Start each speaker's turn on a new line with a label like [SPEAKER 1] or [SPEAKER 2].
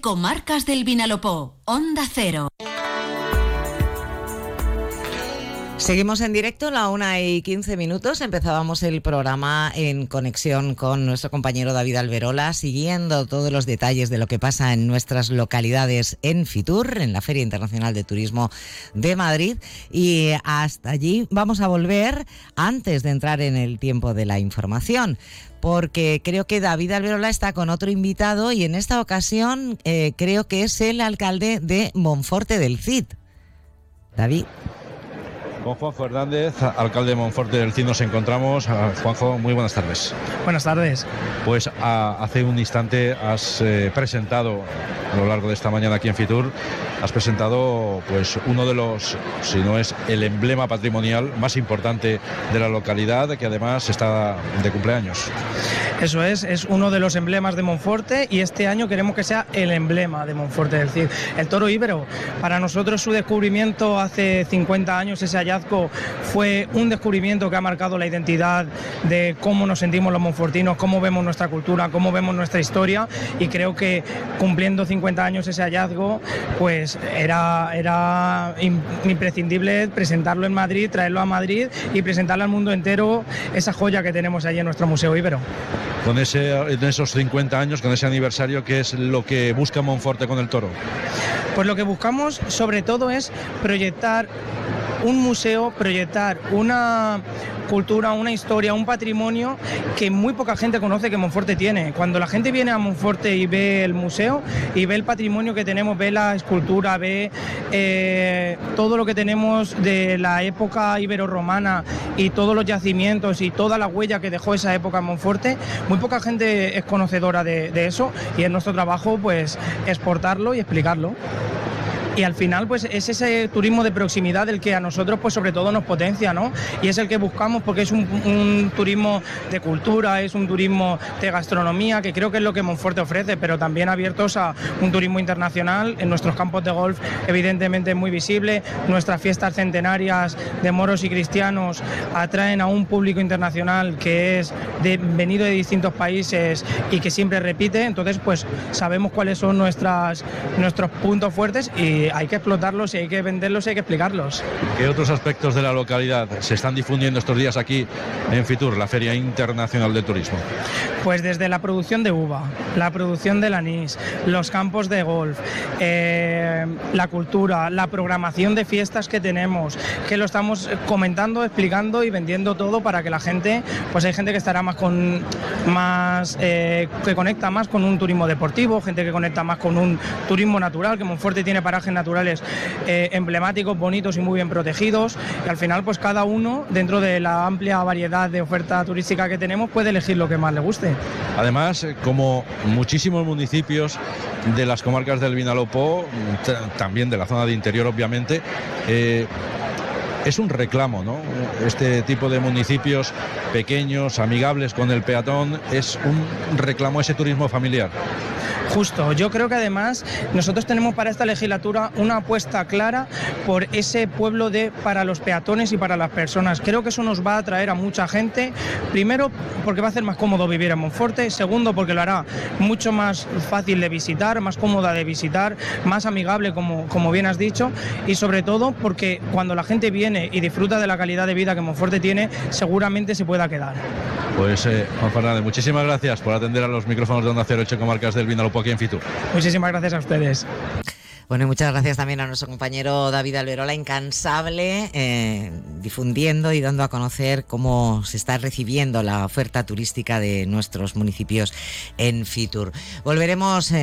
[SPEAKER 1] Comarcas del Vinalopó, Onda Cero.
[SPEAKER 2] Seguimos en directo, la una y quince minutos. Empezábamos el programa en conexión con nuestro compañero David Alberola, siguiendo todos los detalles de lo que pasa en nuestras localidades en Fitur, en la Feria Internacional de Turismo de Madrid. Y hasta allí vamos a volver antes de entrar en el tiempo de la información porque creo que David Alberola está con otro invitado y en esta ocasión eh, creo que es el alcalde de Monforte del Cid. David.
[SPEAKER 3] Con Juanjo Hernández, alcalde de Monforte del Cid, nos encontramos. Ah, Juanjo, muy buenas tardes.
[SPEAKER 4] Buenas tardes.
[SPEAKER 3] Pues a, hace un instante has eh, presentado, a lo largo de esta mañana aquí en Fitur, has presentado pues uno de los, si no es el emblema patrimonial más importante de la localidad, que además está de cumpleaños.
[SPEAKER 4] Eso es, es uno de los emblemas de Monforte y este año queremos que sea el emblema de Monforte del Cid. El toro íbero, para nosotros su descubrimiento hace 50 años, ese hallazgo fue un descubrimiento que ha marcado la identidad de cómo nos sentimos los monfortinos, cómo vemos nuestra cultura, cómo vemos nuestra historia y creo que cumpliendo 50 años ese hallazgo, pues era, era imprescindible presentarlo en Madrid, traerlo a Madrid y presentarle al mundo entero esa joya que tenemos allí en nuestro Museo Ibero.
[SPEAKER 3] Con ese, en esos 50 años, con ese aniversario, ¿qué es lo que busca Monforte con el toro?
[SPEAKER 4] Pues lo que buscamos sobre todo es proyectar un museo, proyectar una cultura, una historia, un patrimonio que muy poca gente conoce que Monforte tiene. Cuando la gente viene a Monforte y ve el museo y ve el patrimonio que tenemos, ve la escultura, ve eh, todo lo que tenemos de la época ibero-romana y todos los yacimientos y toda la huella que dejó esa época en Monforte, muy poca gente es conocedora de, de eso y es nuestro trabajo pues exportarlo y explicarlo y al final pues es ese turismo de proximidad el que a nosotros pues sobre todo nos potencia, ¿no? Y es el que buscamos porque es un, turismo de cultura, es un turismo de gastronomía, que creo que es lo que Monforte ofrece, pero también abiertos a un turismo internacional. En nuestros campos de golf evidentemente muy visible, nuestras fiestas centenarias de moros y cristianos atraen a un público internacional que es de, venido de distintos países y que siempre repite, entonces pues sabemos cuáles son nuestras, nuestros puntos fuertes y hay que explotarlos y hay que venderlos y hay que explicarlos.
[SPEAKER 3] ¿Qué otros aspectos de la localidad se están difundiendo estos días aquí en Fitur, la Feria Internacional de Turismo?
[SPEAKER 4] Pues desde la producción de uva, la producción del anís, los campos de golf, eh, la cultura, la programación de fiestas que tenemos, que lo estamos comentando, explicando y vendiendo todo para que la gente, pues hay gente que estará más con más eh, que conecta más con un turismo deportivo, gente que conecta más con un turismo natural, que Monforte tiene parajes naturales eh, emblemáticos, bonitos y muy bien protegidos. Y al final, pues cada uno, dentro de la amplia variedad de oferta turística que tenemos, puede elegir lo que más le guste.
[SPEAKER 3] Además, eh, como muchísimos municipios de las comarcas del Vinalopó, también de la zona de interior, obviamente, eh, es un reclamo, ¿no? Este tipo de municipios pequeños, amigables con el peatón, es un reclamo ese turismo familiar.
[SPEAKER 4] Justo, yo creo que además nosotros tenemos para esta legislatura una apuesta clara por ese pueblo de para los peatones y para las personas. Creo que eso nos va a atraer a mucha gente, primero porque va a hacer más cómodo vivir en Monforte, segundo porque lo hará mucho más fácil de visitar, más cómoda de visitar, más amigable como, como bien has dicho y sobre todo porque cuando la gente viene y disfruta de la calidad de vida que Monforte tiene, seguramente se pueda quedar.
[SPEAKER 3] Pues eh, Juan Fernández, muchísimas gracias por atender a los micrófonos de Onda Cero Checo Marcas del Vinalopó aquí en Fitur.
[SPEAKER 4] Muchísimas gracias a ustedes.
[SPEAKER 2] Bueno, y muchas gracias también a nuestro compañero David Alberola, incansable, eh, difundiendo y dando a conocer cómo se está recibiendo la oferta turística de nuestros municipios en Fitur. Volveremos.